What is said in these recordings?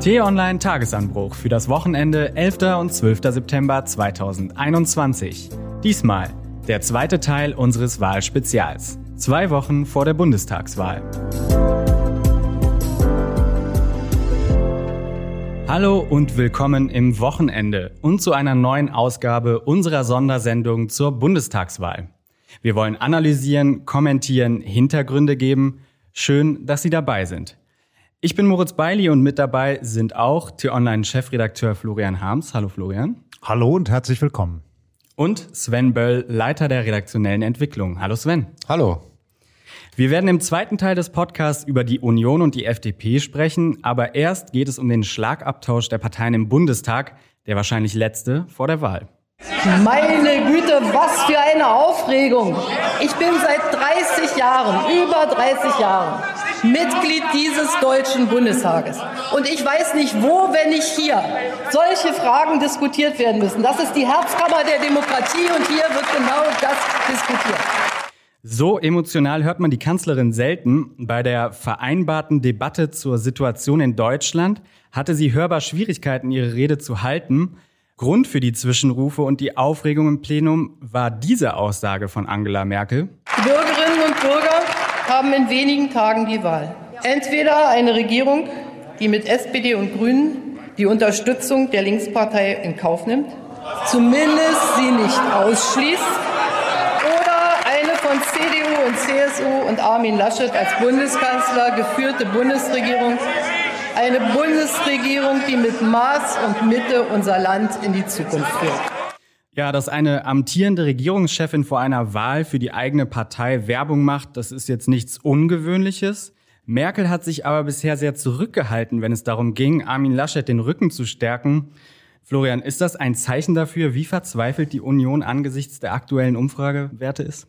T-Online Tagesanbruch für das Wochenende 11. und 12. September 2021. Diesmal der zweite Teil unseres Wahlspezials. Zwei Wochen vor der Bundestagswahl. Hallo und willkommen im Wochenende und zu einer neuen Ausgabe unserer Sondersendung zur Bundestagswahl. Wir wollen analysieren, kommentieren, Hintergründe geben. Schön, dass Sie dabei sind. Ich bin Moritz Beili und mit dabei sind auch T-Online-Chefredakteur Florian Harms. Hallo Florian. Hallo und herzlich willkommen. Und Sven Böll, Leiter der redaktionellen Entwicklung. Hallo Sven. Hallo. Wir werden im zweiten Teil des Podcasts über die Union und die FDP sprechen, aber erst geht es um den Schlagabtausch der Parteien im Bundestag, der wahrscheinlich letzte vor der Wahl. Meine Güte, was für eine Aufregung. Ich bin seit 30 Jahren, über 30 Jahren, Mitglied dieses Deutschen Bundestages. Und ich weiß nicht, wo, wenn nicht hier, solche Fragen diskutiert werden müssen. Das ist die Herzkammer der Demokratie und hier wird genau das diskutiert. So emotional hört man die Kanzlerin selten. Bei der vereinbarten Debatte zur Situation in Deutschland hatte sie hörbar Schwierigkeiten, ihre Rede zu halten. Grund für die Zwischenrufe und die Aufregung im Plenum war diese Aussage von Angela Merkel. Die Bürgerinnen und Bürger haben in wenigen Tagen die Wahl. Entweder eine Regierung, die mit SPD und Grünen die Unterstützung der Linkspartei in Kauf nimmt, zumindest sie nicht ausschließt, oder eine von CDU und CSU und Armin Laschet als Bundeskanzler geführte Bundesregierung eine Bundesregierung, die mit Maß und Mitte unser Land in die Zukunft führt. Ja, dass eine amtierende Regierungschefin vor einer Wahl für die eigene Partei Werbung macht, das ist jetzt nichts Ungewöhnliches. Merkel hat sich aber bisher sehr zurückgehalten, wenn es darum ging, Armin Laschet den Rücken zu stärken. Florian, ist das ein Zeichen dafür, wie verzweifelt die Union angesichts der aktuellen Umfragewerte ist?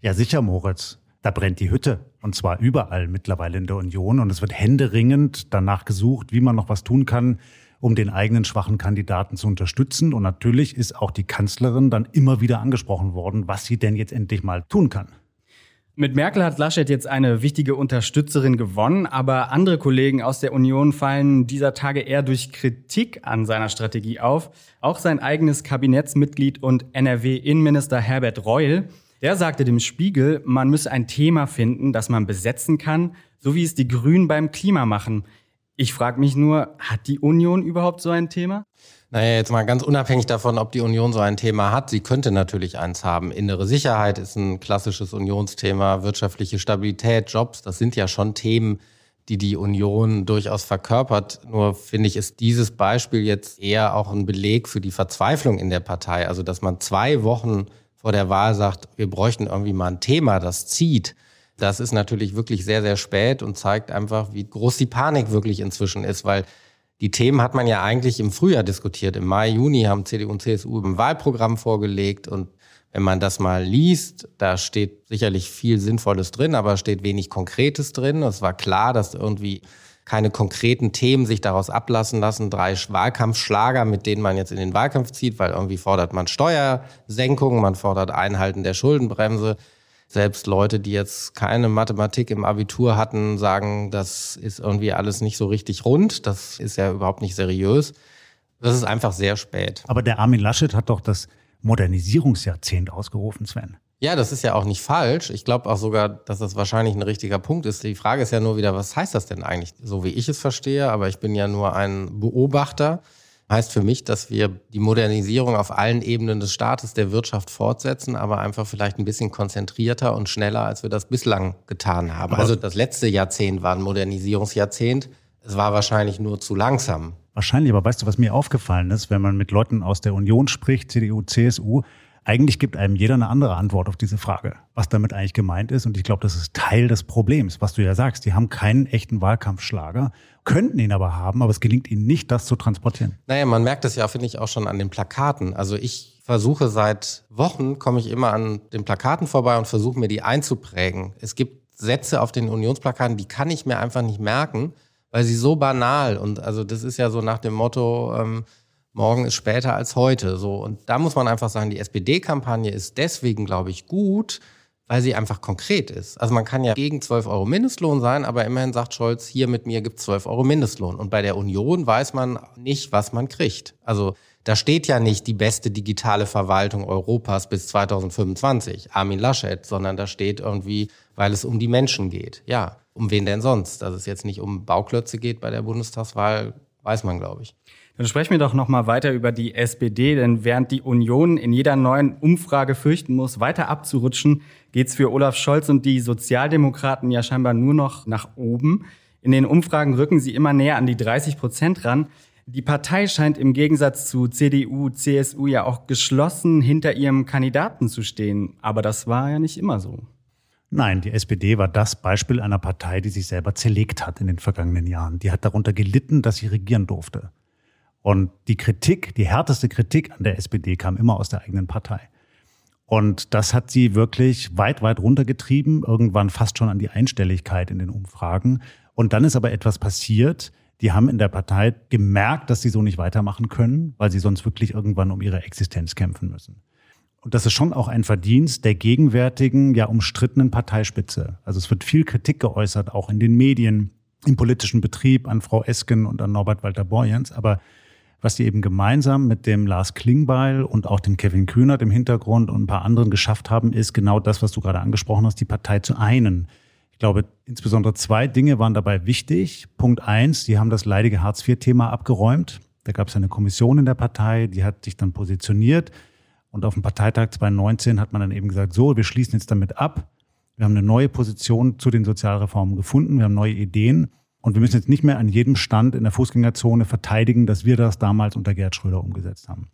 Ja, sicher, Moritz. Da brennt die Hütte. Und zwar überall mittlerweile in der Union. Und es wird händeringend danach gesucht, wie man noch was tun kann, um den eigenen schwachen Kandidaten zu unterstützen. Und natürlich ist auch die Kanzlerin dann immer wieder angesprochen worden, was sie denn jetzt endlich mal tun kann. Mit Merkel hat Laschet jetzt eine wichtige Unterstützerin gewonnen, aber andere Kollegen aus der Union fallen dieser Tage eher durch Kritik an seiner Strategie auf. Auch sein eigenes Kabinettsmitglied und NRW-Innenminister Herbert Reul, der sagte dem Spiegel, man müsse ein Thema finden, das man besetzen kann, so wie es die Grünen beim Klima machen. Ich frage mich nur, hat die Union überhaupt so ein Thema? Naja, jetzt mal ganz unabhängig davon, ob die Union so ein Thema hat. Sie könnte natürlich eins haben. Innere Sicherheit ist ein klassisches Unionsthema. Wirtschaftliche Stabilität, Jobs, das sind ja schon Themen, die die Union durchaus verkörpert. Nur finde ich, ist dieses Beispiel jetzt eher auch ein Beleg für die Verzweiflung in der Partei. Also, dass man zwei Wochen vor der Wahl sagt, wir bräuchten irgendwie mal ein Thema, das zieht. Das ist natürlich wirklich sehr, sehr spät und zeigt einfach, wie groß die Panik wirklich inzwischen ist, weil die Themen hat man ja eigentlich im Frühjahr diskutiert. Im Mai, Juni haben CDU und CSU im Wahlprogramm vorgelegt und wenn man das mal liest, da steht sicherlich viel Sinnvolles drin, aber steht wenig Konkretes drin. Es war klar, dass irgendwie keine konkreten Themen sich daraus ablassen lassen. Drei Wahlkampfschlager, mit denen man jetzt in den Wahlkampf zieht, weil irgendwie fordert man Steuersenkungen, man fordert Einhalten der Schuldenbremse. Selbst Leute, die jetzt keine Mathematik im Abitur hatten, sagen, das ist irgendwie alles nicht so richtig rund. Das ist ja überhaupt nicht seriös. Das ist einfach sehr spät. Aber der Armin Laschet hat doch das Modernisierungsjahrzehnt ausgerufen, Sven. Ja, das ist ja auch nicht falsch. Ich glaube auch sogar, dass das wahrscheinlich ein richtiger Punkt ist. Die Frage ist ja nur wieder, was heißt das denn eigentlich? So wie ich es verstehe, aber ich bin ja nur ein Beobachter heißt für mich, dass wir die Modernisierung auf allen Ebenen des Staates, der Wirtschaft fortsetzen, aber einfach vielleicht ein bisschen konzentrierter und schneller, als wir das bislang getan haben. also das letzte Jahrzehnt war ein Modernisierungsjahrzehnt. Es war wahrscheinlich nur zu langsam. Wahrscheinlich, aber weißt du, was mir aufgefallen ist, wenn man mit Leuten aus der Union spricht, CDU, CSU, eigentlich gibt einem jeder eine andere Antwort auf diese Frage, was damit eigentlich gemeint ist. Und ich glaube, das ist Teil des Problems, was du ja sagst. Die haben keinen echten Wahlkampfschlager, könnten ihn aber haben, aber es gelingt ihnen nicht, das zu transportieren. Naja, man merkt das ja, finde ich, auch schon an den Plakaten. Also ich versuche seit Wochen, komme ich immer an den Plakaten vorbei und versuche mir die einzuprägen. Es gibt Sätze auf den Unionsplakaten, die kann ich mir einfach nicht merken, weil sie so banal und also das ist ja so nach dem Motto, ähm, morgen ist später als heute. So. Und da muss man einfach sagen, die SPD-Kampagne ist deswegen, glaube ich, gut, weil sie einfach konkret ist. Also man kann ja gegen 12 Euro Mindestlohn sein, aber immerhin sagt Scholz, hier mit mir gibt es 12 Euro Mindestlohn. Und bei der Union weiß man nicht, was man kriegt. Also da steht ja nicht die beste digitale Verwaltung Europas bis 2025, Armin Laschet, sondern da steht irgendwie, weil es um die Menschen geht. Ja, um wen denn sonst? Dass es jetzt nicht um Bauklötze geht bei der Bundestagswahl, weiß man, glaube ich. Dann sprechen wir doch noch mal weiter über die SPD, denn während die Union in jeder neuen Umfrage fürchten muss, weiter abzurutschen, geht's für Olaf Scholz und die Sozialdemokraten ja scheinbar nur noch nach oben. In den Umfragen rücken sie immer näher an die 30 Prozent ran. Die Partei scheint im Gegensatz zu CDU, CSU ja auch geschlossen hinter ihrem Kandidaten zu stehen. Aber das war ja nicht immer so. Nein, die SPD war das Beispiel einer Partei, die sich selber zerlegt hat in den vergangenen Jahren. Die hat darunter gelitten, dass sie regieren durfte. Und die Kritik, die härteste Kritik an der SPD kam immer aus der eigenen Partei. Und das hat sie wirklich weit, weit runtergetrieben, irgendwann fast schon an die Einstelligkeit in den Umfragen. Und dann ist aber etwas passiert. Die haben in der Partei gemerkt, dass sie so nicht weitermachen können, weil sie sonst wirklich irgendwann um ihre Existenz kämpfen müssen. Und das ist schon auch ein Verdienst der gegenwärtigen, ja umstrittenen Parteispitze. Also es wird viel Kritik geäußert, auch in den Medien, im politischen Betrieb an Frau Esken und an Norbert Walter Borjans. Aber was sie eben gemeinsam mit dem Lars Klingbeil und auch dem Kevin Kühnert im Hintergrund und ein paar anderen geschafft haben, ist genau das, was du gerade angesprochen hast, die Partei zu einen. Ich glaube, insbesondere zwei Dinge waren dabei wichtig. Punkt eins, sie haben das leidige Hartz-IV-Thema abgeräumt. Da gab es eine Kommission in der Partei, die hat sich dann positioniert. Und auf dem Parteitag 2019 hat man dann eben gesagt, so, wir schließen jetzt damit ab. Wir haben eine neue Position zu den Sozialreformen gefunden. Wir haben neue Ideen. Und wir müssen jetzt nicht mehr an jedem Stand in der Fußgängerzone verteidigen, dass wir das damals unter Gerd Schröder umgesetzt haben.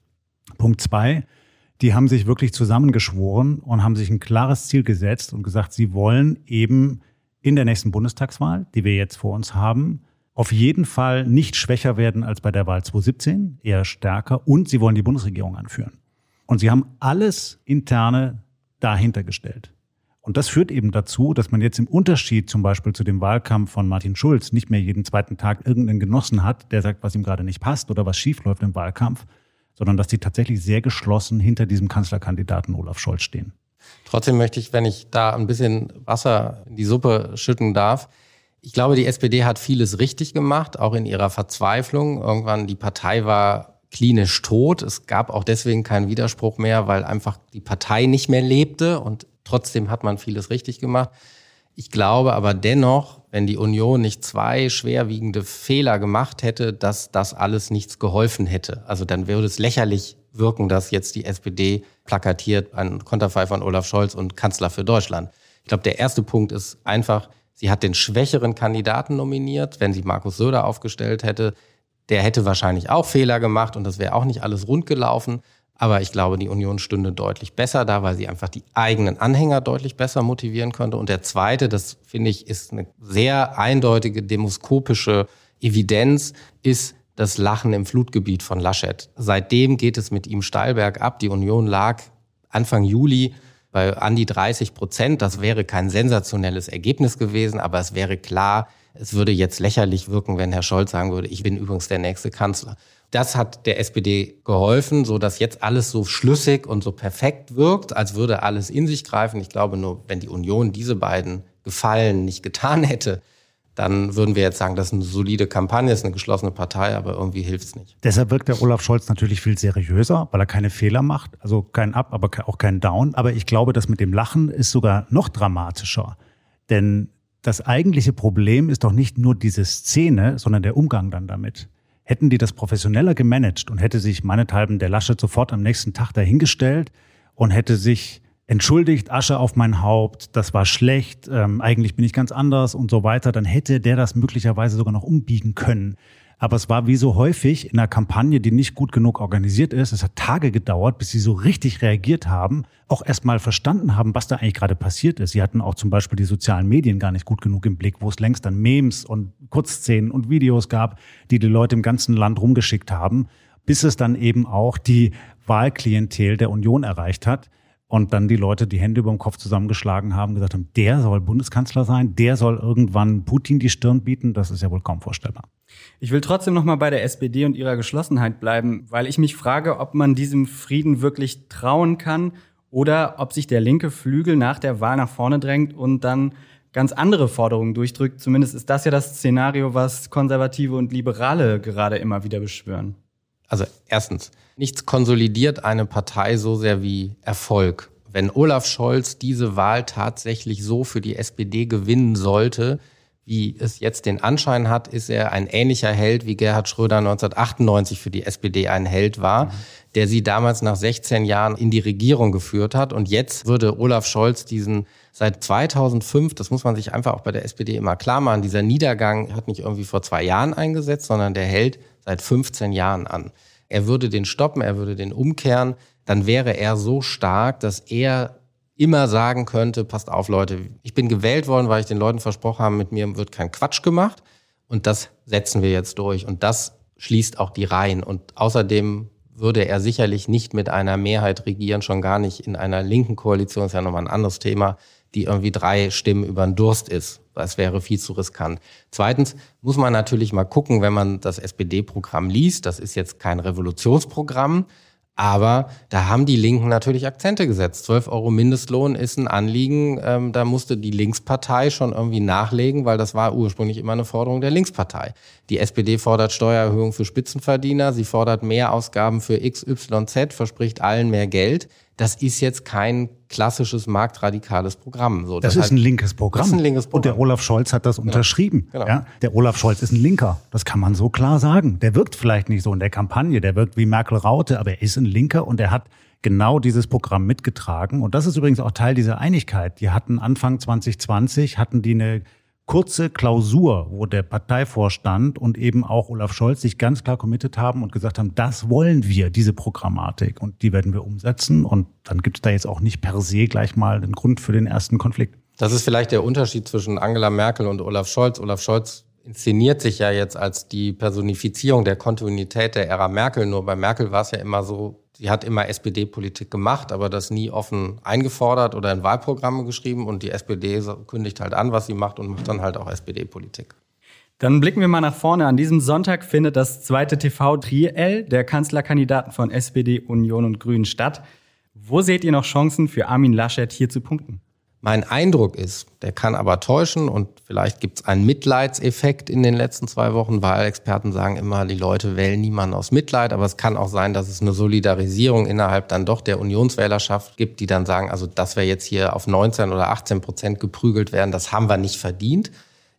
Punkt zwei, die haben sich wirklich zusammengeschworen und haben sich ein klares Ziel gesetzt und gesagt, sie wollen eben in der nächsten Bundestagswahl, die wir jetzt vor uns haben, auf jeden Fall nicht schwächer werden als bei der Wahl 2017, eher stärker und sie wollen die Bundesregierung anführen. Und sie haben alles interne dahinter gestellt. Und das führt eben dazu, dass man jetzt im Unterschied zum Beispiel zu dem Wahlkampf von Martin Schulz nicht mehr jeden zweiten Tag irgendeinen Genossen hat, der sagt, was ihm gerade nicht passt oder was schiefläuft im Wahlkampf, sondern dass die tatsächlich sehr geschlossen hinter diesem Kanzlerkandidaten Olaf Scholz stehen. Trotzdem möchte ich, wenn ich da ein bisschen Wasser in die Suppe schütten darf, ich glaube, die SPD hat vieles richtig gemacht, auch in ihrer Verzweiflung. Irgendwann die Partei war klinisch tot. Es gab auch deswegen keinen Widerspruch mehr, weil einfach die Partei nicht mehr lebte und Trotzdem hat man vieles richtig gemacht. Ich glaube aber dennoch, wenn die Union nicht zwei schwerwiegende Fehler gemacht hätte, dass das alles nichts geholfen hätte. Also dann würde es lächerlich wirken, dass jetzt die SPD plakatiert ein Konterfei von Olaf Scholz und Kanzler für Deutschland. Ich glaube, der erste Punkt ist einfach, sie hat den schwächeren Kandidaten nominiert. Wenn sie Markus Söder aufgestellt hätte, der hätte wahrscheinlich auch Fehler gemacht und das wäre auch nicht alles rund gelaufen. Aber ich glaube, die Union stünde deutlich besser da, weil sie einfach die eigenen Anhänger deutlich besser motivieren könnte. Und der zweite, das finde ich, ist eine sehr eindeutige demoskopische Evidenz, ist das Lachen im Flutgebiet von Laschet. Seitdem geht es mit ihm steil bergab. Die Union lag Anfang Juli bei an die 30 Prozent. Das wäre kein sensationelles Ergebnis gewesen, aber es wäre klar, es würde jetzt lächerlich wirken, wenn Herr Scholz sagen würde, ich bin übrigens der nächste Kanzler. Das hat der SPD geholfen, so dass jetzt alles so schlüssig und so perfekt wirkt, als würde alles in sich greifen. Ich glaube nur, wenn die Union diese beiden Gefallen nicht getan hätte, dann würden wir jetzt sagen, das ist eine solide Kampagne, ist eine geschlossene Partei, aber irgendwie hilft es nicht. Deshalb wirkt der Olaf Scholz natürlich viel seriöser, weil er keine Fehler macht, also kein Up, aber auch kein Down. Aber ich glaube, das mit dem Lachen ist sogar noch dramatischer. Denn das eigentliche Problem ist doch nicht nur diese Szene, sondern der Umgang dann damit. Hätten die das professioneller gemanagt und hätte sich meinethalben der Laschet sofort am nächsten Tag dahingestellt und hätte sich entschuldigt, Asche auf mein Haupt, das war schlecht, ähm, eigentlich bin ich ganz anders und so weiter, dann hätte der das möglicherweise sogar noch umbiegen können. Aber es war wie so häufig in einer Kampagne, die nicht gut genug organisiert ist. Es hat Tage gedauert, bis sie so richtig reagiert haben, auch erstmal verstanden haben, was da eigentlich gerade passiert ist. Sie hatten auch zum Beispiel die sozialen Medien gar nicht gut genug im Blick, wo es längst dann Memes und Kurzszenen und Videos gab, die die Leute im ganzen Land rumgeschickt haben, bis es dann eben auch die Wahlklientel der Union erreicht hat und dann die Leute die Hände über dem Kopf zusammengeschlagen haben, gesagt haben, der soll Bundeskanzler sein, der soll irgendwann Putin die Stirn bieten, das ist ja wohl kaum vorstellbar. Ich will trotzdem noch mal bei der SPD und ihrer Geschlossenheit bleiben, weil ich mich frage, ob man diesem Frieden wirklich trauen kann oder ob sich der linke Flügel nach der Wahl nach vorne drängt und dann ganz andere Forderungen durchdrückt. Zumindest ist das ja das Szenario, was Konservative und Liberale gerade immer wieder beschwören. Also erstens, nichts konsolidiert eine Partei so sehr wie Erfolg. Wenn Olaf Scholz diese Wahl tatsächlich so für die SPD gewinnen sollte, wie es jetzt den Anschein hat, ist er ein ähnlicher Held, wie Gerhard Schröder 1998 für die SPD ein Held war, mhm. der sie damals nach 16 Jahren in die Regierung geführt hat. Und jetzt würde Olaf Scholz diesen seit 2005, das muss man sich einfach auch bei der SPD immer klar machen, dieser Niedergang hat nicht irgendwie vor zwei Jahren eingesetzt, sondern der hält seit 15 Jahren an. Er würde den stoppen, er würde den umkehren, dann wäre er so stark, dass er immer sagen könnte, passt auf Leute, ich bin gewählt worden, weil ich den Leuten versprochen habe, mit mir wird kein Quatsch gemacht. Und das setzen wir jetzt durch. Und das schließt auch die Reihen. Und außerdem würde er sicherlich nicht mit einer Mehrheit regieren, schon gar nicht in einer linken Koalition, ist ja nochmal ein anderes Thema, die irgendwie drei Stimmen über den Durst ist. Das wäre viel zu riskant. Zweitens muss man natürlich mal gucken, wenn man das SPD-Programm liest, das ist jetzt kein Revolutionsprogramm, aber da haben die Linken natürlich Akzente gesetzt. 12 Euro Mindestlohn ist ein Anliegen. Ähm, da musste die Linkspartei schon irgendwie nachlegen, weil das war ursprünglich immer eine Forderung der Linkspartei. Die SPD fordert Steuererhöhung für Spitzenverdiener. Sie fordert mehr Ausgaben für XYZ, verspricht allen mehr Geld das ist jetzt kein klassisches marktradikales Programm. So, das, das ist halt, ein linkes Programm. Das ist ein linkes Programm. Und der Olaf Scholz hat das genau. unterschrieben. Genau. Ja, der Olaf Scholz ist ein Linker. Das kann man so klar sagen. Der wirkt vielleicht nicht so in der Kampagne, der wirkt wie Merkel Raute, aber er ist ein Linker und er hat genau dieses Programm mitgetragen. Und das ist übrigens auch Teil dieser Einigkeit. Die hatten Anfang 2020, hatten die eine kurze Klausur, wo der Parteivorstand und eben auch Olaf Scholz sich ganz klar committed haben und gesagt haben, das wollen wir, diese Programmatik. Und die werden wir umsetzen. Und dann gibt es da jetzt auch nicht per se gleich mal den Grund für den ersten Konflikt. Das ist vielleicht der Unterschied zwischen Angela Merkel und Olaf Scholz. Olaf Scholz inszeniert sich ja jetzt als die Personifizierung der Kontinuität der Ära Merkel. Nur bei Merkel war es ja immer so, sie hat immer SPD-Politik gemacht, aber das nie offen eingefordert oder in Wahlprogramme geschrieben. Und die SPD kündigt halt an, was sie macht und macht dann halt auch SPD-Politik. Dann blicken wir mal nach vorne. An diesem Sonntag findet das zweite TV-Triell der Kanzlerkandidaten von SPD, Union und Grünen statt. Wo seht ihr noch Chancen für Armin Laschet hier zu punkten? Mein Eindruck ist, der kann aber täuschen und vielleicht gibt es einen Mitleidseffekt in den letzten zwei Wochen. Wahlexperten sagen immer, die Leute wählen niemanden aus Mitleid, aber es kann auch sein, dass es eine Solidarisierung innerhalb dann doch der Unionswählerschaft gibt, die dann sagen, also dass wir jetzt hier auf 19 oder 18 Prozent geprügelt werden, das haben wir nicht verdient.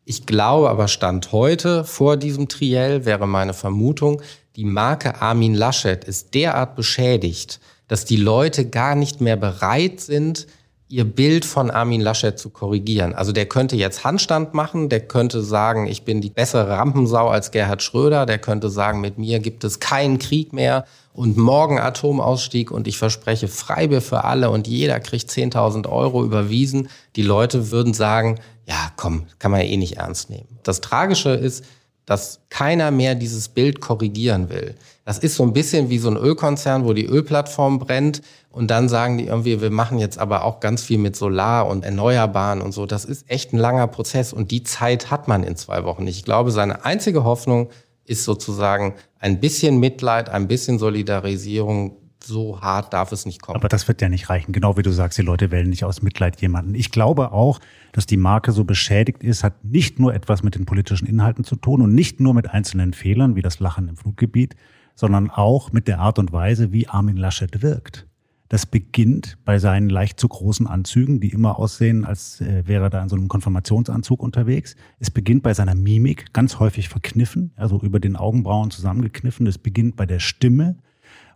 Ich glaube aber Stand heute vor diesem Triell wäre meine Vermutung, die Marke Armin Laschet ist derart beschädigt, dass die Leute gar nicht mehr bereit sind, ihr Bild von Armin Laschet zu korrigieren. Also der könnte jetzt Handstand machen, der könnte sagen, ich bin die bessere Rampensau als Gerhard Schröder, der könnte sagen, mit mir gibt es keinen Krieg mehr und morgen Atomausstieg und ich verspreche Freibier für alle und jeder kriegt 10.000 Euro überwiesen. Die Leute würden sagen, ja komm, kann man ja eh nicht ernst nehmen. Das Tragische ist, dass keiner mehr dieses Bild korrigieren will. Das ist so ein bisschen wie so ein Ölkonzern, wo die Ölplattform brennt und dann sagen die irgendwie, wir machen jetzt aber auch ganz viel mit Solar und Erneuerbaren und so. Das ist echt ein langer Prozess und die Zeit hat man in zwei Wochen nicht. Ich glaube, seine einzige Hoffnung ist sozusagen ein bisschen Mitleid, ein bisschen Solidarisierung. So hart darf es nicht kommen. Aber das wird ja nicht reichen. Genau wie du sagst, die Leute wählen nicht aus Mitleid jemanden. Ich glaube auch, dass die Marke so beschädigt ist, hat nicht nur etwas mit den politischen Inhalten zu tun und nicht nur mit einzelnen Fehlern wie das Lachen im Fluggebiet, sondern auch mit der Art und Weise, wie Armin Laschet wirkt. Das beginnt bei seinen leicht zu großen Anzügen, die immer aussehen, als äh, wäre er da in so einem Konfirmationsanzug unterwegs. Es beginnt bei seiner Mimik, ganz häufig verkniffen, also über den Augenbrauen zusammengekniffen. Es beginnt bei der Stimme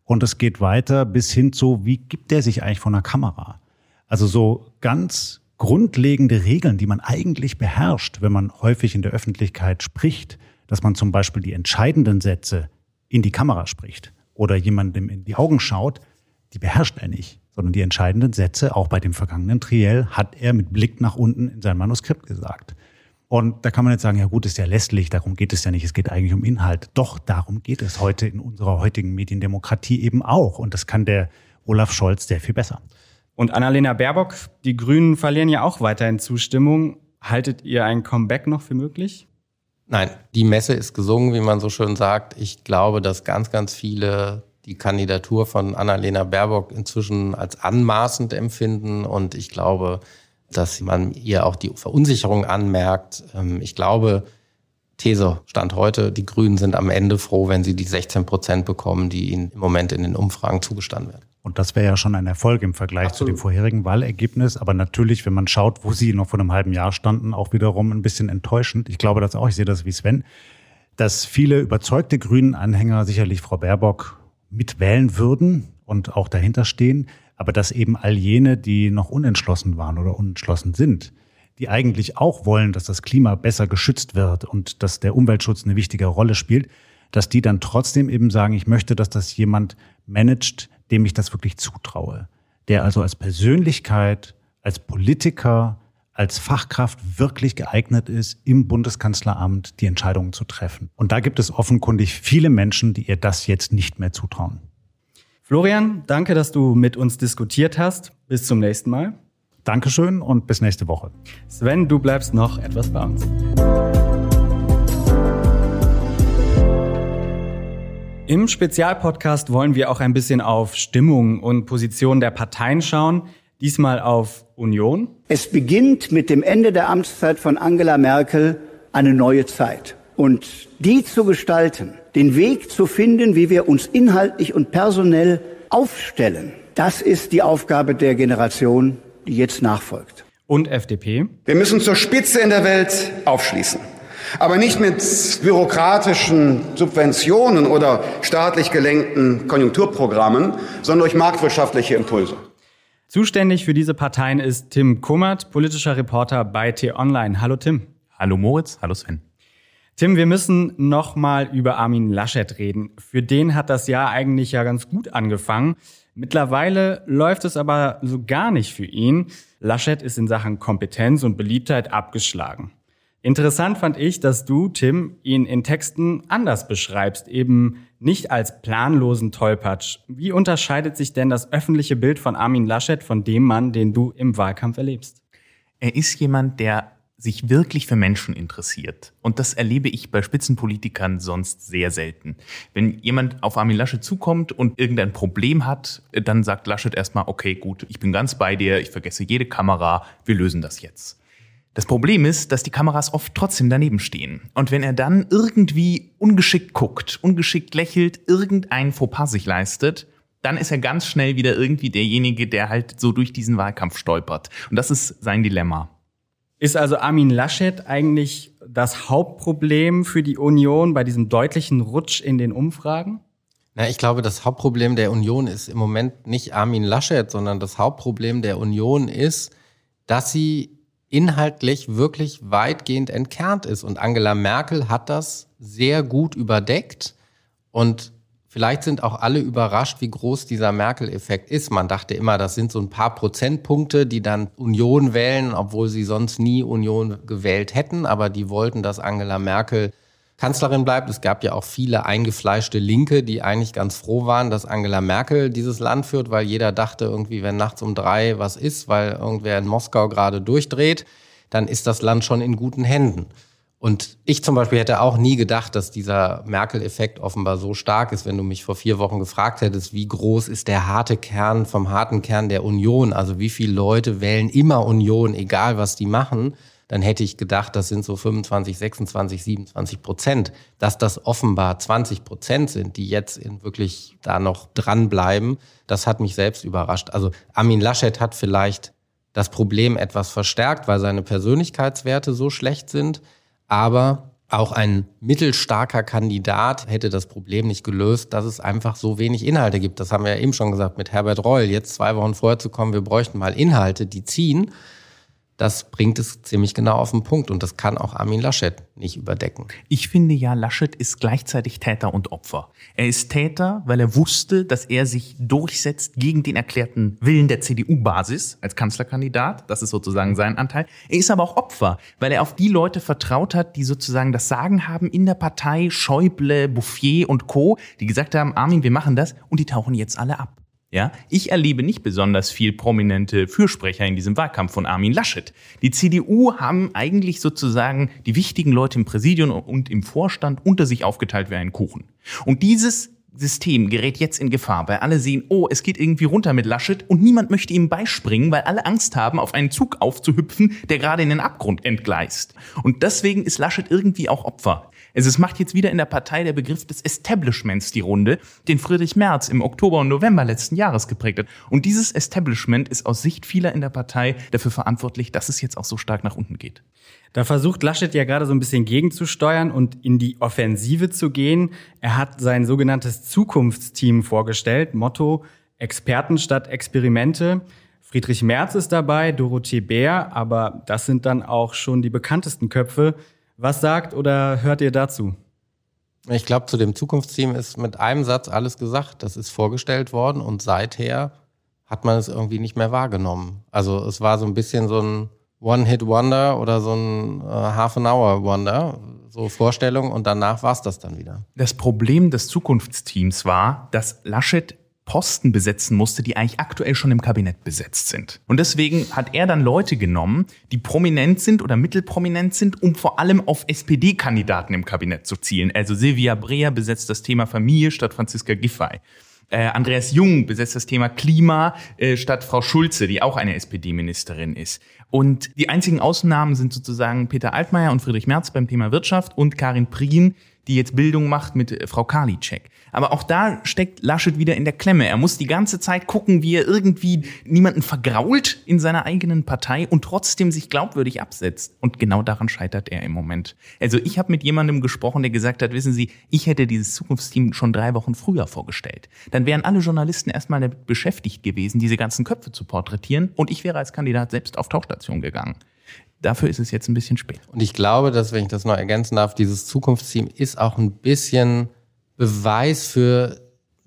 und es geht weiter bis hin zu, wie gibt er sich eigentlich vor einer Kamera? Also so ganz grundlegende Regeln, die man eigentlich beherrscht, wenn man häufig in der Öffentlichkeit spricht, dass man zum Beispiel die entscheidenden Sätze in die Kamera spricht oder jemandem in die Augen schaut, die beherrscht er nicht, sondern die entscheidenden Sätze, auch bei dem vergangenen Triell, hat er mit Blick nach unten in sein Manuskript gesagt. Und da kann man jetzt sagen, ja gut, ist ja lästlich, darum geht es ja nicht, es geht eigentlich um Inhalt. Doch, darum geht es heute in unserer heutigen Mediendemokratie eben auch. Und das kann der Olaf Scholz sehr viel besser. Und Annalena Baerbock, die Grünen verlieren ja auch weiterhin Zustimmung. Haltet ihr ein Comeback noch für möglich? Nein, die Messe ist gesungen, wie man so schön sagt. Ich glaube, dass ganz, ganz viele die Kandidatur von Annalena Baerbock inzwischen als anmaßend empfinden. Und ich glaube, dass man ihr auch die Verunsicherung anmerkt. Ähm, ich glaube, These stand heute, die Grünen sind am Ende froh, wenn sie die 16 Prozent bekommen, die ihnen im Moment in den Umfragen zugestanden werden. Und das wäre ja schon ein Erfolg im Vergleich Absolut. zu dem vorherigen Wahlergebnis. Aber natürlich, wenn man schaut, wo sie noch vor einem halben Jahr standen, auch wiederum ein bisschen enttäuschend. Ich glaube das auch, ich sehe das wie Sven, dass viele überzeugte Grünen-Anhänger sicherlich Frau Baerbock mitwählen würden und auch dahinter stehen. Aber dass eben all jene, die noch unentschlossen waren oder unentschlossen sind, die eigentlich auch wollen, dass das Klima besser geschützt wird und dass der Umweltschutz eine wichtige Rolle spielt, dass die dann trotzdem eben sagen, ich möchte, dass das jemand managt, dem ich das wirklich zutraue, der also als Persönlichkeit, als Politiker, als Fachkraft wirklich geeignet ist, im Bundeskanzleramt die Entscheidungen zu treffen. Und da gibt es offenkundig viele Menschen, die ihr das jetzt nicht mehr zutrauen. Florian, danke, dass du mit uns diskutiert hast. Bis zum nächsten Mal. Dankeschön und bis nächste Woche. Sven, du bleibst noch etwas bei uns. Im Spezialpodcast wollen wir auch ein bisschen auf Stimmung und Position der Parteien schauen. Diesmal auf Union. Es beginnt mit dem Ende der Amtszeit von Angela Merkel eine neue Zeit. Und die zu gestalten, den Weg zu finden, wie wir uns inhaltlich und personell aufstellen, das ist die Aufgabe der Generation, die jetzt nachfolgt. Und FDP? Wir müssen zur Spitze in der Welt aufschließen. Aber nicht mit bürokratischen Subventionen oder staatlich gelenkten Konjunkturprogrammen, sondern durch marktwirtschaftliche Impulse. Zuständig für diese Parteien ist Tim Kummert, politischer Reporter bei T-Online. Hallo Tim. Hallo Moritz, hallo Sven. Tim, wir müssen noch mal über Armin Laschet reden. Für den hat das Jahr eigentlich ja ganz gut angefangen. Mittlerweile läuft es aber so gar nicht für ihn. Laschet ist in Sachen Kompetenz und Beliebtheit abgeschlagen. Interessant fand ich, dass du, Tim, ihn in Texten anders beschreibst, eben nicht als planlosen Tollpatsch. Wie unterscheidet sich denn das öffentliche Bild von Armin Laschet von dem Mann, den du im Wahlkampf erlebst? Er ist jemand, der sich wirklich für Menschen interessiert. Und das erlebe ich bei Spitzenpolitikern sonst sehr selten. Wenn jemand auf Armin Laschet zukommt und irgendein Problem hat, dann sagt Laschet erstmal, okay, gut, ich bin ganz bei dir, ich vergesse jede Kamera, wir lösen das jetzt. Das Problem ist, dass die Kameras oft trotzdem daneben stehen. Und wenn er dann irgendwie ungeschickt guckt, ungeschickt lächelt, irgendein Fauxpas sich leistet, dann ist er ganz schnell wieder irgendwie derjenige, der halt so durch diesen Wahlkampf stolpert. Und das ist sein Dilemma. Ist also Armin Laschet eigentlich das Hauptproblem für die Union bei diesem deutlichen Rutsch in den Umfragen? Na, ich glaube, das Hauptproblem der Union ist im Moment nicht Armin Laschet, sondern das Hauptproblem der Union ist, dass sie inhaltlich wirklich weitgehend entkernt ist. Und Angela Merkel hat das sehr gut überdeckt. Und vielleicht sind auch alle überrascht, wie groß dieser Merkel-Effekt ist. Man dachte immer, das sind so ein paar Prozentpunkte, die dann Union wählen, obwohl sie sonst nie Union gewählt hätten. Aber die wollten, dass Angela Merkel Kanzlerin bleibt. Es gab ja auch viele eingefleischte Linke, die eigentlich ganz froh waren, dass Angela Merkel dieses Land führt, weil jeder dachte irgendwie, wenn nachts um drei was ist, weil irgendwer in Moskau gerade durchdreht, dann ist das Land schon in guten Händen. Und ich zum Beispiel hätte auch nie gedacht, dass dieser Merkel-Effekt offenbar so stark ist, wenn du mich vor vier Wochen gefragt hättest, wie groß ist der harte Kern vom harten Kern der Union? Also wie viele Leute wählen immer Union, egal was die machen? Dann hätte ich gedacht, das sind so 25, 26, 27 Prozent. Dass das offenbar 20 Prozent sind, die jetzt in wirklich da noch dranbleiben, das hat mich selbst überrascht. Also Armin Laschet hat vielleicht das Problem etwas verstärkt, weil seine Persönlichkeitswerte so schlecht sind. Aber auch ein mittelstarker Kandidat hätte das Problem nicht gelöst, dass es einfach so wenig Inhalte gibt. Das haben wir ja eben schon gesagt mit Herbert Reul. Jetzt zwei Wochen vorher zu kommen, wir bräuchten mal Inhalte, die ziehen das bringt es ziemlich genau auf den Punkt und das kann auch Armin Laschet nicht überdecken. Ich finde ja, Laschet ist gleichzeitig Täter und Opfer. Er ist Täter, weil er wusste, dass er sich durchsetzt gegen den erklärten Willen der CDU-Basis als Kanzlerkandidat. Das ist sozusagen sein Anteil. Er ist aber auch Opfer, weil er auf die Leute vertraut hat, die sozusagen das Sagen haben in der Partei, Schäuble, Bouffier und Co., die gesagt haben, Armin, wir machen das und die tauchen jetzt alle ab. Ja, ich erlebe nicht besonders viel prominente Fürsprecher in diesem Wahlkampf von Armin Laschet. Die CDU haben eigentlich sozusagen die wichtigen Leute im Präsidium und im Vorstand unter sich aufgeteilt wie einen Kuchen. Und dieses System gerät jetzt in Gefahr, weil alle sehen, oh, es geht irgendwie runter mit Laschet und niemand möchte ihm beispringen, weil alle Angst haben, auf einen Zug aufzuhüpfen, der gerade in den Abgrund entgleist. Und deswegen ist Laschet irgendwie auch Opfer. Also es macht jetzt wieder in der Partei der Begriff des Establishments die Runde, den Friedrich Merz im Oktober und November letzten Jahres geprägt hat. Und dieses Establishment ist aus Sicht vieler in der Partei dafür verantwortlich, dass es jetzt auch so stark nach unten geht. Da versucht Laschet ja gerade so ein bisschen gegenzusteuern und in die Offensive zu gehen. Er hat sein sogenanntes Zukunftsteam vorgestellt. Motto Experten statt Experimente. Friedrich Merz ist dabei, Dorothee Bär, aber das sind dann auch schon die bekanntesten Köpfe. Was sagt oder hört ihr dazu? Ich glaube, zu dem Zukunftsteam ist mit einem Satz alles gesagt. Das ist vorgestellt worden und seither hat man es irgendwie nicht mehr wahrgenommen. Also es war so ein bisschen so ein One-Hit-Wonder oder so ein äh, Half-an-Hour-Wonder, so Vorstellung und danach war es das dann wieder. Das Problem des Zukunftsteams war, dass Laschet Posten besetzen musste, die eigentlich aktuell schon im Kabinett besetzt sind. Und deswegen hat er dann Leute genommen, die prominent sind oder mittelprominent sind, um vor allem auf SPD-Kandidaten im Kabinett zu zielen. Also Silvia Breer besetzt das Thema Familie statt Franziska Giffey. Äh, Andreas Jung besetzt das Thema Klima äh, statt Frau Schulze, die auch eine SPD-Ministerin ist. Und die einzigen Ausnahmen sind sozusagen Peter Altmaier und Friedrich Merz beim Thema Wirtschaft und Karin Prien, die jetzt Bildung macht mit äh, Frau Karliczek. Aber auch da steckt Laschet wieder in der Klemme. Er muss die ganze Zeit gucken, wie er irgendwie niemanden vergrault in seiner eigenen Partei und trotzdem sich glaubwürdig absetzt. Und genau daran scheitert er im Moment. Also ich habe mit jemandem gesprochen, der gesagt hat, wissen Sie, ich hätte dieses Zukunftsteam schon drei Wochen früher vorgestellt. Dann wären alle Journalisten erstmal damit beschäftigt gewesen, diese ganzen Köpfe zu porträtieren und ich wäre als Kandidat selbst auf Tauchstation gegangen. Dafür ist es jetzt ein bisschen spät. Und ich glaube, dass, wenn ich das noch ergänzen darf, dieses Zukunftsteam ist auch ein bisschen Beweis für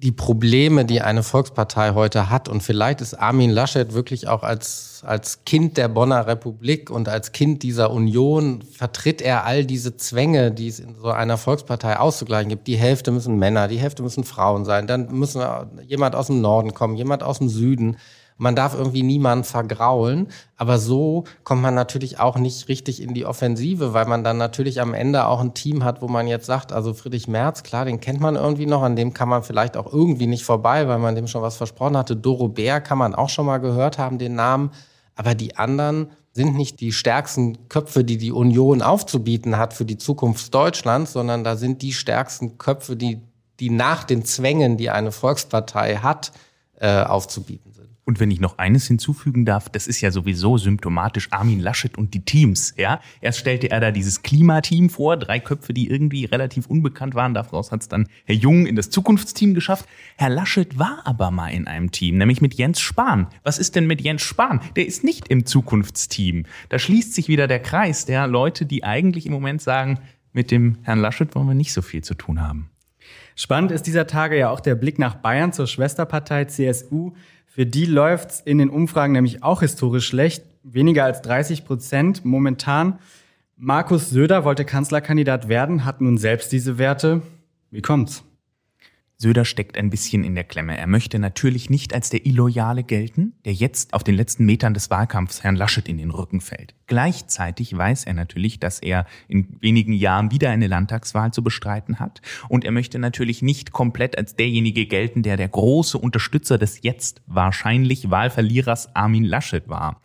die Probleme, die eine Volkspartei heute hat. Und vielleicht ist Armin Laschet wirklich auch als, als Kind der Bonner Republik und als Kind dieser Union vertritt er all diese Zwänge, die es in so einer Volkspartei auszugleichen gibt. Die Hälfte müssen Männer, die Hälfte müssen Frauen sein. Dann müssen jemand aus dem Norden kommen, jemand aus dem Süden. Man darf irgendwie niemanden vergraulen, aber so kommt man natürlich auch nicht richtig in die Offensive, weil man dann natürlich am Ende auch ein Team hat, wo man jetzt sagt, also Friedrich Merz, klar, den kennt man irgendwie noch, an dem kann man vielleicht auch irgendwie nicht vorbei, weil man dem schon was versprochen hatte. Doro Bär kann man auch schon mal gehört haben, den Namen, aber die anderen sind nicht die stärksten Köpfe, die die Union aufzubieten hat für die Zukunft Deutschlands, sondern da sind die stärksten Köpfe, die, die nach den Zwängen, die eine Volkspartei hat, äh, aufzubieten. Und wenn ich noch eines hinzufügen darf, das ist ja sowieso symptomatisch Armin Laschet und die Teams. Ja, erst stellte er da dieses Klimateam vor, drei Köpfe, die irgendwie relativ unbekannt waren. Daraus hat es dann Herr Jung in das Zukunftsteam geschafft. Herr Laschet war aber mal in einem Team, nämlich mit Jens Spahn. Was ist denn mit Jens Spahn? Der ist nicht im Zukunftsteam. Da schließt sich wieder der Kreis der Leute, die eigentlich im Moment sagen, mit dem Herrn Laschet wollen wir nicht so viel zu tun haben. Spannend ist dieser Tage ja auch der Blick nach Bayern zur Schwesterpartei CSU. Für die läuft's in den Umfragen nämlich auch historisch schlecht. Weniger als 30 Prozent momentan. Markus Söder wollte Kanzlerkandidat werden, hat nun selbst diese Werte. Wie kommt's? Söder steckt ein bisschen in der Klemme. Er möchte natürlich nicht als der Illoyale gelten, der jetzt auf den letzten Metern des Wahlkampfs Herrn Laschet in den Rücken fällt. Gleichzeitig weiß er natürlich, dass er in wenigen Jahren wieder eine Landtagswahl zu bestreiten hat. Und er möchte natürlich nicht komplett als derjenige gelten, der der große Unterstützer des jetzt wahrscheinlich Wahlverlierers Armin Laschet war.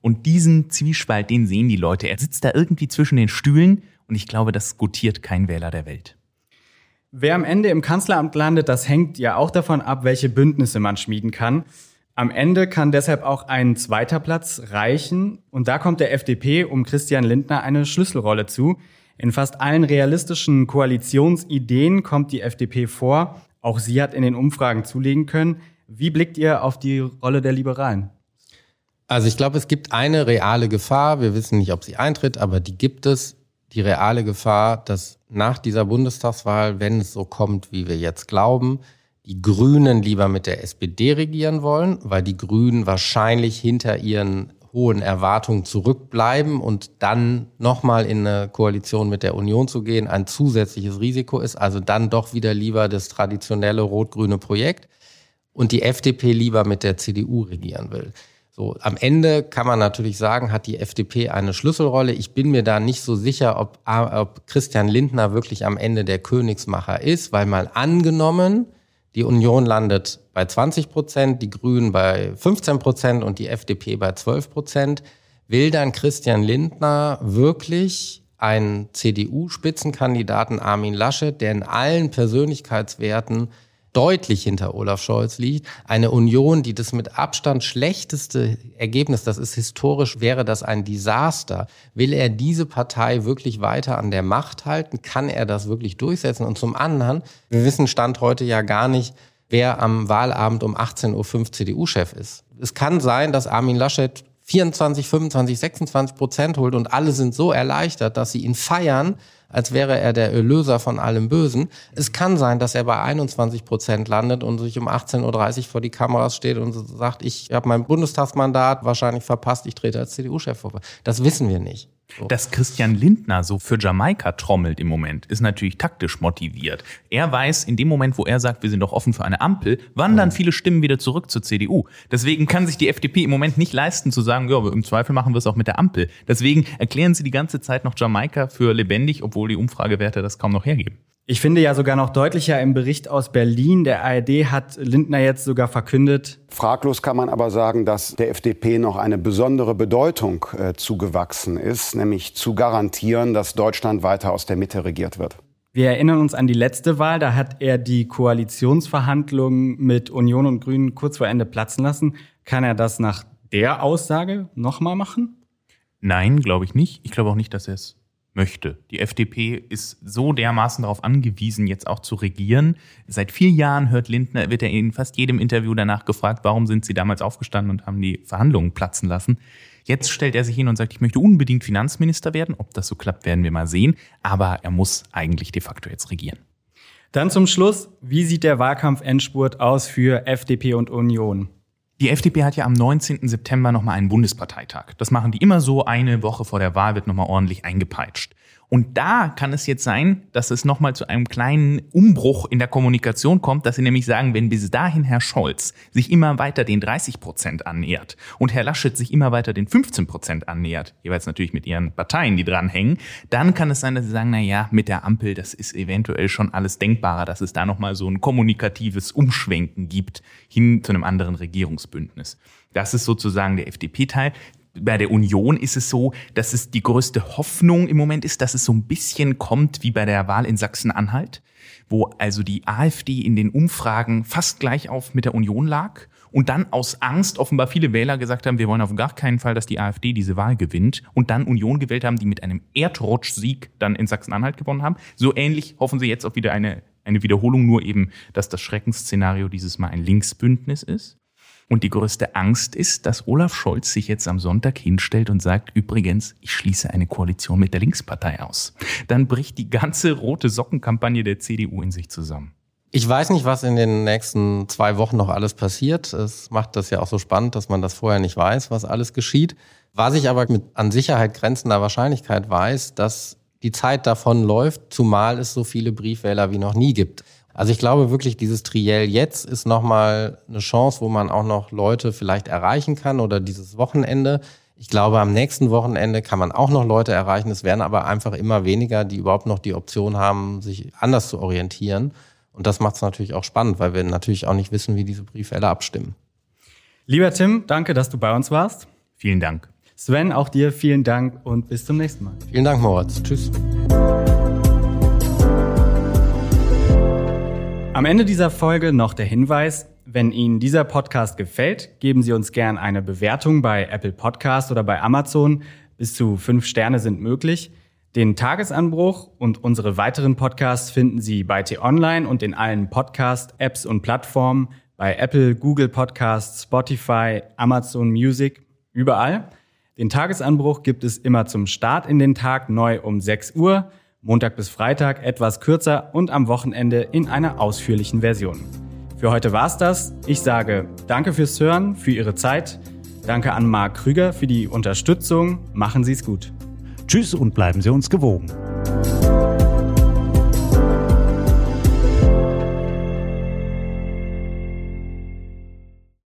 Und diesen Zwiespalt, den sehen die Leute. Er sitzt da irgendwie zwischen den Stühlen und ich glaube, das gutiert kein Wähler der Welt. Wer am Ende im Kanzleramt landet, das hängt ja auch davon ab, welche Bündnisse man schmieden kann. Am Ende kann deshalb auch ein zweiter Platz reichen. Und da kommt der FDP um Christian Lindner eine Schlüsselrolle zu. In fast allen realistischen Koalitionsideen kommt die FDP vor. Auch sie hat in den Umfragen zulegen können. Wie blickt ihr auf die Rolle der Liberalen? Also ich glaube, es gibt eine reale Gefahr. Wir wissen nicht, ob sie eintritt, aber die gibt es die reale Gefahr, dass nach dieser Bundestagswahl, wenn es so kommt, wie wir jetzt glauben, die Grünen lieber mit der SPD regieren wollen, weil die Grünen wahrscheinlich hinter ihren hohen Erwartungen zurückbleiben und dann nochmal in eine Koalition mit der Union zu gehen ein zusätzliches Risiko ist, also dann doch wieder lieber das traditionelle rot-grüne Projekt und die FDP lieber mit der CDU regieren will. So, am Ende kann man natürlich sagen, hat die FDP eine Schlüsselrolle. Ich bin mir da nicht so sicher, ob, ob Christian Lindner wirklich am Ende der Königsmacher ist, weil mal angenommen, Die Union landet bei 20 Prozent, die Grünen bei 15 Prozent und die FDP bei 12 Prozent. Will dann Christian Lindner wirklich einen CDU-Spitzenkandidaten Armin Laschet, der in allen Persönlichkeitswerten deutlich hinter Olaf Scholz liegt. Eine Union, die das mit Abstand schlechteste Ergebnis, das ist historisch, wäre das ein Desaster. Will er diese Partei wirklich weiter an der Macht halten? Kann er das wirklich durchsetzen? Und zum anderen, wir wissen Stand heute ja gar nicht, wer am Wahlabend um 18.05 Uhr CDU-Chef ist. Es kann sein, dass Armin Laschet 24, 25, 26 Prozent holt und alle sind so erleichtert, dass sie ihn feiern, als wäre er der Erlöser von allem Bösen. Es kann sein, dass er bei 21 Prozent landet und sich um 18.30 Uhr vor die Kameras steht und sagt, ich habe mein Bundestagsmandat wahrscheinlich verpasst, ich trete als CDU-Chef vor. Das wissen wir nicht. So. Dass Christian Lindner so für Jamaika trommelt im Moment, ist natürlich taktisch motiviert. Er weiß, in dem Moment, wo er sagt, wir sind doch offen für eine Ampel, wandern viele Stimmen wieder zurück zur CDU. Deswegen kann sich die FDP im Moment nicht leisten zu sagen, ja, im Zweifel machen wir es auch mit der Ampel. Deswegen erklären sie die ganze Zeit noch Jamaika für lebendig, obwohl die Umfragewerte das kaum noch hergeben. Ich finde ja sogar noch deutlicher im Bericht aus Berlin, der ARD hat Lindner jetzt sogar verkündet. Fraglos kann man aber sagen, dass der FDP noch eine besondere Bedeutung äh, zugewachsen ist, nämlich zu garantieren, dass Deutschland weiter aus der Mitte regiert wird. Wir erinnern uns an die letzte Wahl, da hat er die Koalitionsverhandlungen mit Union und Grünen kurz vor Ende platzen lassen. Kann er das nach der Aussage nochmal machen? Nein, glaube ich nicht. Ich glaube auch nicht, dass er es möchte. Die FDP ist so dermaßen darauf angewiesen, jetzt auch zu regieren. Seit vier Jahren hört Lindner, wird er in fast jedem Interview danach gefragt, warum sind Sie damals aufgestanden und haben die Verhandlungen platzen lassen. Jetzt stellt er sich hin und sagt, ich möchte unbedingt Finanzminister werden. Ob das so klappt, werden wir mal sehen. Aber er muss eigentlich de facto jetzt regieren. Dann zum Schluss, wie sieht der Wahlkampf-Endspurt aus für FDP und Union? Die FDP hat ja am 19. September nochmal einen Bundesparteitag. Das machen die immer so, eine Woche vor der Wahl wird nochmal ordentlich eingepeitscht. Und da kann es jetzt sein, dass es nochmal zu einem kleinen Umbruch in der Kommunikation kommt, dass sie nämlich sagen, wenn bis dahin Herr Scholz sich immer weiter den 30 Prozent annähert und Herr Laschet sich immer weiter den 15 Prozent annähert, jeweils natürlich mit ihren Parteien, die dranhängen, dann kann es sein, dass sie sagen, na ja, mit der Ampel, das ist eventuell schon alles denkbarer, dass es da nochmal so ein kommunikatives Umschwenken gibt hin zu einem anderen Regierungsbündnis. Das ist sozusagen der FDP-Teil bei der Union ist es so, dass es die größte Hoffnung im Moment ist, dass es so ein bisschen kommt wie bei der Wahl in Sachsen-Anhalt, wo also die AfD in den Umfragen fast gleich auf mit der Union lag und dann aus Angst offenbar viele Wähler gesagt haben, wir wollen auf gar keinen Fall, dass die AfD diese Wahl gewinnt und dann Union gewählt haben, die mit einem Erdrutschsieg dann in Sachsen-Anhalt gewonnen haben. So ähnlich hoffen sie jetzt auf wieder eine, eine Wiederholung, nur eben, dass das Schreckensszenario dieses Mal ein Linksbündnis ist. Und die größte Angst ist, dass Olaf Scholz sich jetzt am Sonntag hinstellt und sagt, übrigens, ich schließe eine Koalition mit der Linkspartei aus. Dann bricht die ganze rote Sockenkampagne der CDU in sich zusammen. Ich weiß nicht, was in den nächsten zwei Wochen noch alles passiert. Es macht das ja auch so spannend, dass man das vorher nicht weiß, was alles geschieht. Was ich aber mit an Sicherheit grenzender Wahrscheinlichkeit weiß, dass die Zeit davon läuft, zumal es so viele Briefwähler wie noch nie gibt. Also ich glaube wirklich, dieses Triell jetzt ist nochmal eine Chance, wo man auch noch Leute vielleicht erreichen kann oder dieses Wochenende. Ich glaube, am nächsten Wochenende kann man auch noch Leute erreichen. Es werden aber einfach immer weniger, die überhaupt noch die Option haben, sich anders zu orientieren. Und das macht es natürlich auch spannend, weil wir natürlich auch nicht wissen, wie diese Briefwähler abstimmen. Lieber Tim, danke, dass du bei uns warst. Vielen Dank. Sven, auch dir vielen Dank und bis zum nächsten Mal. Vielen Dank, Moritz. Tschüss. Am Ende dieser Folge noch der Hinweis, wenn Ihnen dieser Podcast gefällt, geben Sie uns gern eine Bewertung bei Apple Podcast oder bei Amazon. Bis zu fünf Sterne sind möglich. Den Tagesanbruch und unsere weiteren Podcasts finden Sie bei T-Online und in allen Podcast-Apps und Plattformen, bei Apple, Google Podcasts, Spotify, Amazon Music, überall. Den Tagesanbruch gibt es immer zum Start in den Tag neu um 6 Uhr Montag bis Freitag etwas kürzer und am Wochenende in einer ausführlichen Version. Für heute war's das. Ich sage Danke fürs Hören, für Ihre Zeit. Danke an Marc Krüger für die Unterstützung. Machen Sie es gut. Tschüss und bleiben Sie uns gewogen.